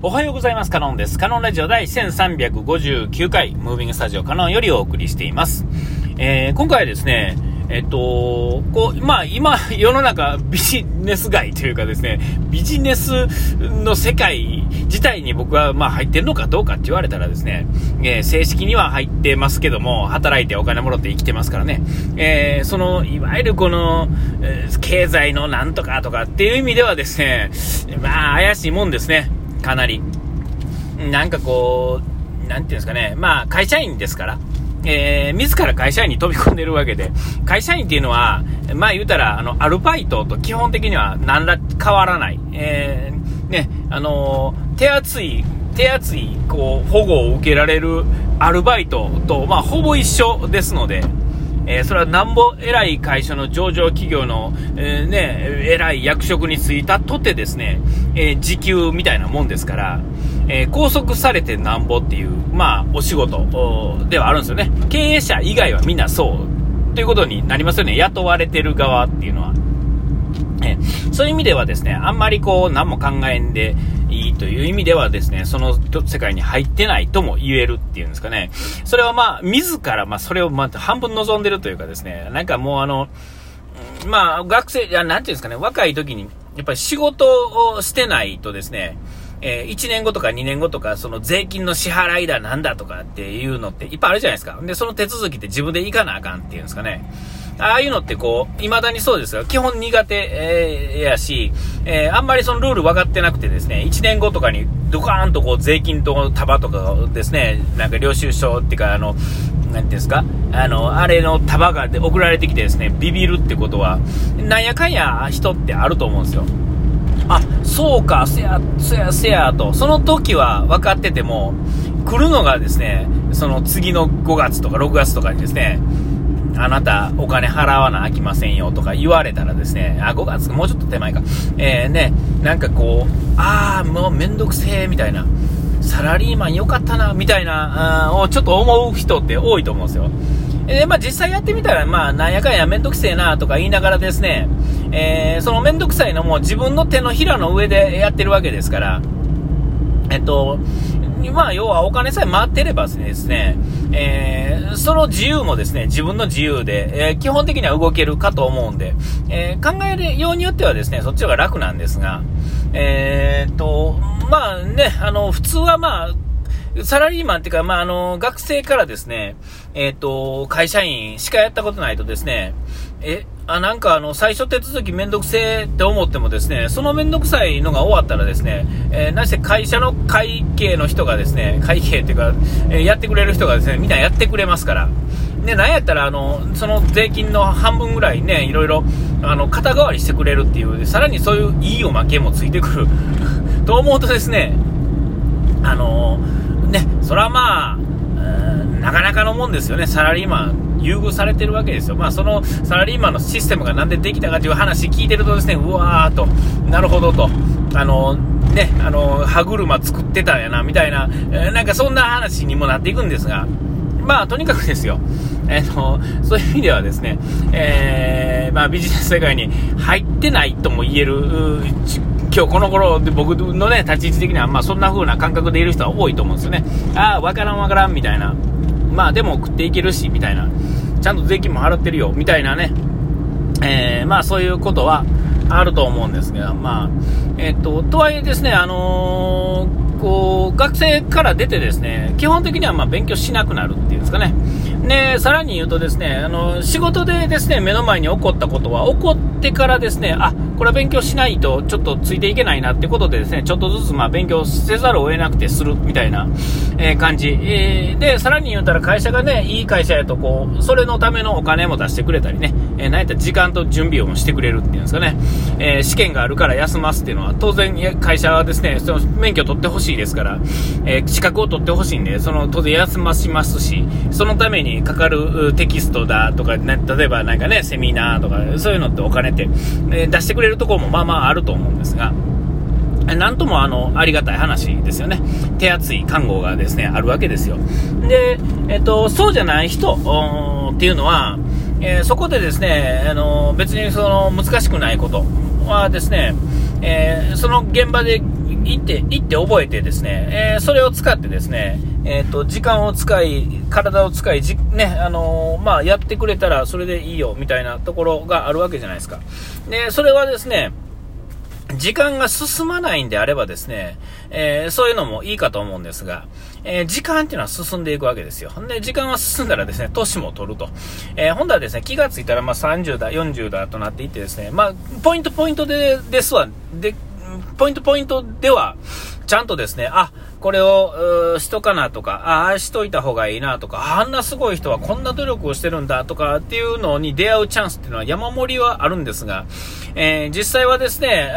おはようございます。カノンです。カノンラジオ第1359回、ムービングスタジオカノンよりお送りしています。えー、今回はですね、えっと、こう、まあ今、世の中ビジネス街というかですね、ビジネスの世界自体に僕はまあ入ってるのかどうかって言われたらですね、えー、正式には入ってますけども、働いてお金もろって生きてますからね、えー、その、いわゆるこの、えー、経済のなんとかとかっていう意味ではですね、まあ怪しいもんですね、かなり。なんかこう、なんていうんですかね、まあ会社員ですから、えー、自ら会社員に飛び込んでるわけで、会社員っていうのは、まあ言うたら、あの、アルバイトと基本的には何ら変わらない。えー、ね、あのー、手厚い、手厚い、こう、保護を受けられるアルバイトと、まあほぼ一緒ですので、えー、それはなんぼ偉い会社の上場企業の、えー、ね、偉い役職に就いたとてですね、えー、時給みたいなもんですから、え拘束されてなんぼっていう、まあ、お仕事ではあるんですよね。経営者以外はみんなそうということになりますよね。雇われてる側っていうのは。えそういう意味ではですね、あんまりこう、何も考えんで、いいという意味ではですね、その世界に入ってないとも言えるっていうんですかね。それはまあ、自ら、まあ、それをまあ、半分望んでるというかですね、なんかもうあの、まあ、学生、いや、なんていうんですかね、若い時に、やっぱり仕事をしてないとですね、えー、1年後とか2年後とか、その税金の支払いだなんだとかっていうのっていっぱいあるじゃないですか。で、その手続きって自分で行かなあかんっていうんですかね。ああいうのってこう、未だにそうですよ。基本苦手、えー、やし、えー、あんまりそのルール分かってなくてですね、1年後とかにドカーンとこう税金と束とかですね、なんか領収書っていうか、あの、なんていうんですか、あの、あれの束が送られてきてですね、ビビるってことは、なんやかんや人ってあると思うんですよ。あ、そうか、せや、せや、せや、と。その時は分かってても、来るのがですね、その次の5月とか6月とかにですね、あなたお金払わなあきませんよとか言われたらですね、あ、5月、もうちょっと手前か。えー、ね、なんかこう、ああ、もうめんどくせえ、みたいな。サラリーマン良かったな、みたいな、をちょっと思う人って多いと思うんですよ。で、まあ実際やってみたら、まあなんやかんやめんどくせえなとか言いながらですね、えー、そのめんどくさいのも自分の手のひらの上でやってるわけですから、えっと、まあ、要はお金さえ回ってればですね、えー、その自由もですね、自分の自由で、えー、基本的には動けるかと思うんで、えー、考えるようによってはですね、そっちの方が楽なんですが、えー、っと、まあね、あの、普通はまあ、サラリーマンっていうか、まあ、あの、学生からですね、えっ、と、会社員しかやったことないとですね、え、あ、なんかあの、最初手続きめんどくせえって思ってもですね、そのめんどくさいのが終わったらですね、えー、なして会社の会計の人がですね、会計っていうか、えー、やってくれる人がですね、みんなやってくれますから。で、なんやったら、あの、その税金の半分ぐらいね、いろいろ、あの、肩代わりしてくれるっていう、さらにそういういいおまけもついてくる と思うとですね、あのね、それはまあ、なかなかのもんですよね、サラリーマン、優遇されてるわけですよ。まあ、そのサラリーマンのシステムがなんでできたかという話聞いてるとですね、うわーと、なるほどと、あの、ね、あの、歯車作ってたんやな、みたいな、え、なんかそんな話にもなっていくんですが、まあ、とにかくですよ、えー、の、そういう意味ではですね、えー、まあ、ビジネス世界に入ってないとも言える、今日この頃で僕のね、立ち位置的には、まあそんな風な感覚でいる人は多いと思うんですよね。ああ、わからんわからんみたいな。まあでも食っていけるし、みたいな。ちゃんと税金も払ってるよ、みたいなね。えー、まあそういうことはあると思うんですが、まあ、えっ、と、とはいえですね、あのー、こう、学生から出てですね、基本的にはま勉強しなくなるっていうんですかね。で、さらに言うとですね、あの、仕事でですね、目の前に起こったことは、起こってからですね、あ、これは勉強しないとちょっとついていけないなってことでですね、ちょっとずつまあ勉強せざるを得なくてするみたいな、えー、感じ、えー、で、さらに言うたら会社がね、いい会社やとこう、それのためのお金も出してくれたりね、えー、なんやったら時間と準備をしてくれるっていうんですかね、えー、試験があるから休ますっていうのは、当然会社はですね、その免許取ってほしいですから、え資格を取ってほしいんで、その当然休ましますし、そのためににかかるテキストだとか、ね、例えばなんかね、セミナーとか、そういうのってお金って、え出してくれるところもまあまああると思うんですが、なんともあの、ありがたい話ですよね。手厚い看護がですね、あるわけですよ。で、えっと、そうじゃない人っていうのは、えー、そこでですね、あの、別にその難しくないことはですね、えー、その現場で行って、行って覚えてですね、えー、それを使ってですね、え、ー、と、時間を使い、体を使い、じね、あのー、まあ、やってくれたらそれでいいよ、みたいなところがあるわけじゃないですか。で、それはですね、時間が進まないんであればですね、えー、そういうのもいいかと思うんですが、えー、時間っていうのは進んでいくわけですよ。で、時間は進んだらですね、年も取ると。えー、本来はですね、気がついたらまあ30だ、40だとなっていってですね、まあ、ポイントポイントで、ですわ、で、ポイントポイントでは、ちゃんとですね、あ、これをしとかなとか、ああしといた方がいいなとか、あんなすごい人はこんな努力をしてるんだとかっていうのに出会うチャンスっていうのは山盛りはあるんですが、えー、実際はですね、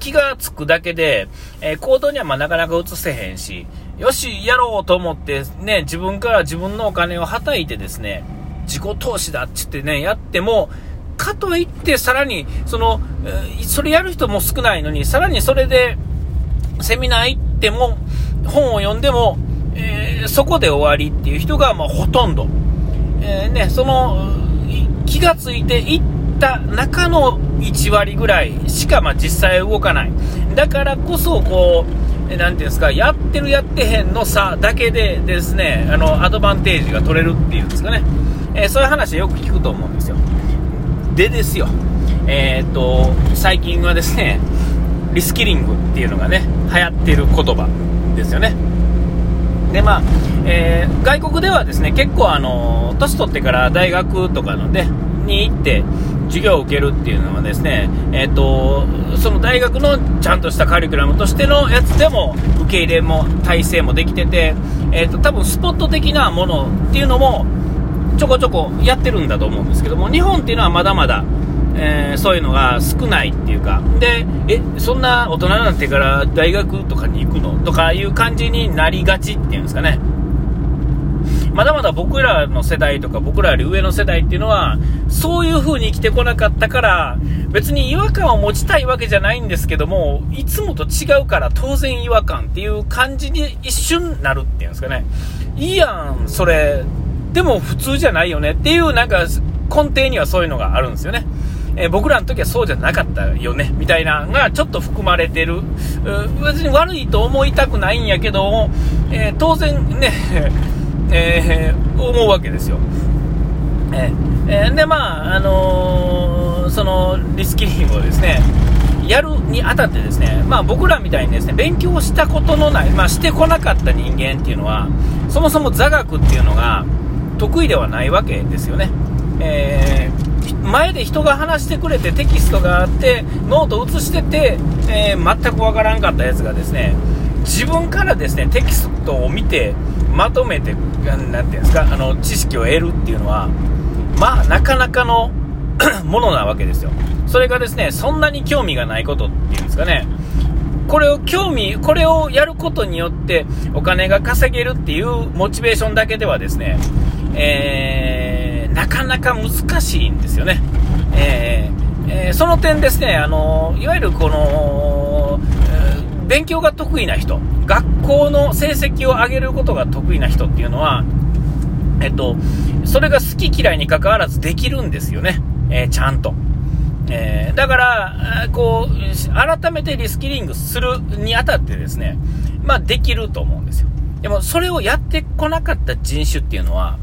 気がつくだけで、えー、行動にはまなかなか移せへんし、よし、やろうと思ってね、自分から自分のお金をはたいてですね、自己投資だって言ってね、やっても、かといってさらに、その、それやる人も少ないのに、さらにそれで、セミナー行っても、本を読んでも、えー、そこで終わりっていう人が、まあ、ほとんど。えー、ね、その、気がついていった中の1割ぐらいしか、まあ、実際動かない。だからこそ、こう、なんていうんですか、やってるやってへんの差だけでですね、あの、アドバンテージが取れるっていうんですかね。えー、そういう話はよく聞くと思うんですよ。でですよ、えー、っと、最近はですね、リスキリングっていうのがね、流行ってる言葉ですよね。で、まあ、えー、外国ではですね、結構あの、年取ってから大学とかのね、に行って、授業を受けるっていうのはですね、え、ー、と、その大学のちゃんとしたカリキュラムとしてのやつでも受け入れも体制もできてて、えっ、ー、と、多分スポット的なものっていうのもちょこちょこやってるんだと思うんですけども、日本っていうのはまだまだ、えー、そういうのが少ないっていうか、で、え、そんな大人になってから大学とかに行くのとかいう感じになりがちっていうんですかね。まだまだ僕らの世代とか僕らより上の世代っていうのは、そういう風に生きてこなかったから、別に違和感を持ちたいわけじゃないんですけども、いつもと違うから当然違和感っていう感じに一瞬なるっていうんですかね。いいやん、それ。でも普通じゃないよねっていうなんか根底にはそういうのがあるんですよね。えー、僕らの時はそうじゃなかったよね、みたいなのがちょっと含まれてる。別に悪いと思いたくないんやけど、えー、当然ね、えー、思うわけですよ。えー、で、まあ、あのそのリスキリングをですね、やるにあたってですね、まあ僕らみたいにですね、勉強したことのない、まあしてこなかった人間っていうのは、そもそも座学っていうのが得意ではないわけですよね。えー前で人が話してくれてテキストがあってノート写してて、えー、全くわからんかったやつがですね自分からですねテキストを見てまとめて何て言うんですかあの知識を得るっていうのはまあなかなかの ものなわけですよ。それがですねそんなに興味がないことっていうんですかね。これを興味これをやることによってお金が稼げるっていうモチベーションだけではですねえーなかなか難しいんですよね。えーえー、その点ですね、あのいわゆるこの、えー、勉強が得意な人、学校の成績を上げることが得意な人っていうのは、えっと、それが好き嫌いにかかわらずできるんですよね、えー、ちゃんと。えー、だから、こう、改めてリスキリングするにあたってですね、まあできると思うんですよ。でもそれをやってこなかった人種っていうのは、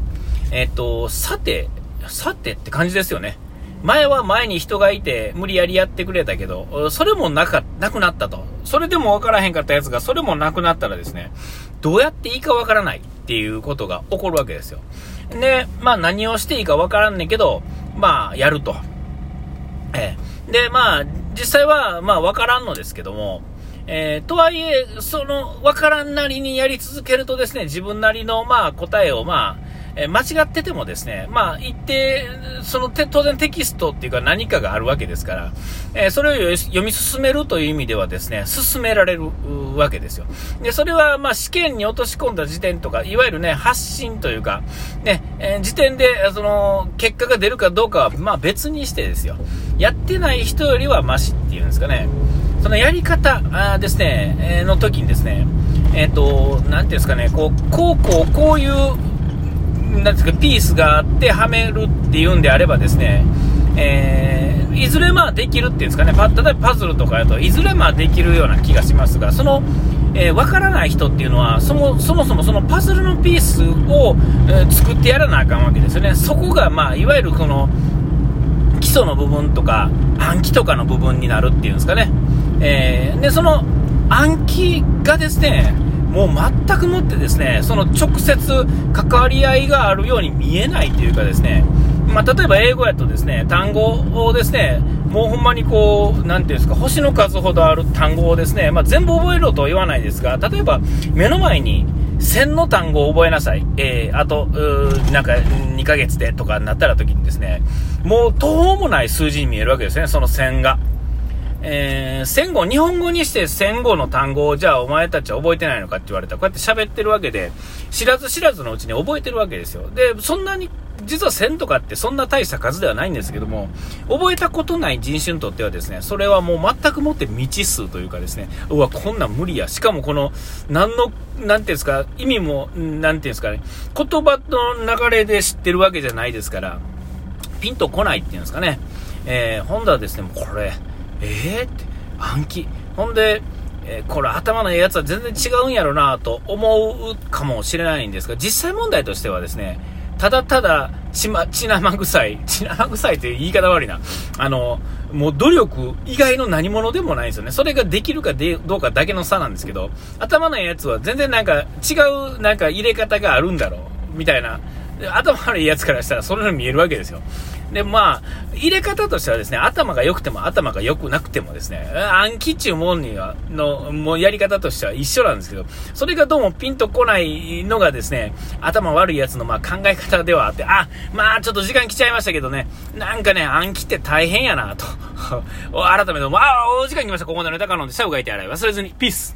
えっ、と、さて、さてって感じですよね。前は前に人がいて無理やりやってくれたけど、それもなか、なくなったと。それでもわからへんかったやつが、それもなくなったらですね、どうやっていいかわからないっていうことが起こるわけですよ。で、まあ何をしていいかわからんねんけど、まあやると。ええ。で、まあ、実際は、まあわからんのですけども、えー、とはいえ、その、わからんなりにやり続けるとですね、自分なりの、まあ、答えを、まあ、え間違っててもですね、まあ、一定、そのて当然テキストっていうか何かがあるわけですから、えそれを読み進めるという意味ではですね、進められるわけですよ。で、それはまあ試験に落とし込んだ時点とか、いわゆるね、発信というか、ね、え時点でその結果が出るかどうかはまあ別にしてですよ。やってない人よりはマシっていうんですかね。そのやり方あですね、えの時にですね、えっ、ー、と、なんていうんですかね、こう、こうこうこういうなんですか、ピースがあってはめるっていうんであればですね、えー、いずれまあできるっていうんですかね、例えばパズルとかだといずれまあできるような気がしますが、その、えー、分からない人っていうのはそもそもそもそのパズルのピースを、えー、作ってやらなあかんわけですよね。そこがまあいわゆるこの基礎の部分とか暗記とかの部分になるっていうんですかね。えー、で、その暗記がですね、もう全くもってですね、その直接関わり合いがあるように見えないというかですね、まあ、例えば英語やとですね、単語をですね、もうほんまにこう、なんていうんですか、星の数ほどある単語をですね、まあ、全部覚えろとは言わないですが、例えば目の前に1000の単語を覚えなさい、えー、あと、なんか2ヶ月でとかになったら時にですね、もう途方もない数字に見えるわけですね、その1000が。えー、戦後、日本語にして戦後の単語をじゃあお前たちは覚えてないのかって言われたら、こうやって喋ってるわけで、知らず知らずのうちに覚えてるわけですよ。で、そんなに、実は1000とかってそんな大した数ではないんですけども、覚えたことない人種にとってはですね、それはもう全くもって未知数というかですね、うわ、こんなん無理や。しかもこの、何の、なんていうんですか、意味も、なんていうんですかね、言葉の流れで知ってるわけじゃないですから、ピンとこないっていうんですかね。えー、今度はですね、もうこれ、えー、って暗記。ほんで、えー、これ頭のええやつは全然違うんやろなと思うかもしれないんですが実際問題としてはですねただただ血,、ま、血生臭い 血生臭いって言い方悪いな。あのもう努力以外の何者でもないんですよね。それができるかでどうかだけの差なんですけど頭のええやつは全然なんか違うなんか入れ方があるんだろうみたいな。頭悪いやつからしたらそれに見えるわけですよ。で、まあ、入れ方としてはですね、頭が良くても頭が良くなくてもですね、暗記中もんには、の、もうやり方としては一緒なんですけど、それがどうもピンとこないのがですね、頭悪いやつのまあ考え方ではあって、あ、まあちょっと時間来ちゃいましたけどね、なんかね、暗記って大変やなと。改めて、まあ、お時間来ました。ここまでのネタカノンでシャウがいて洗い忘れずに。ピース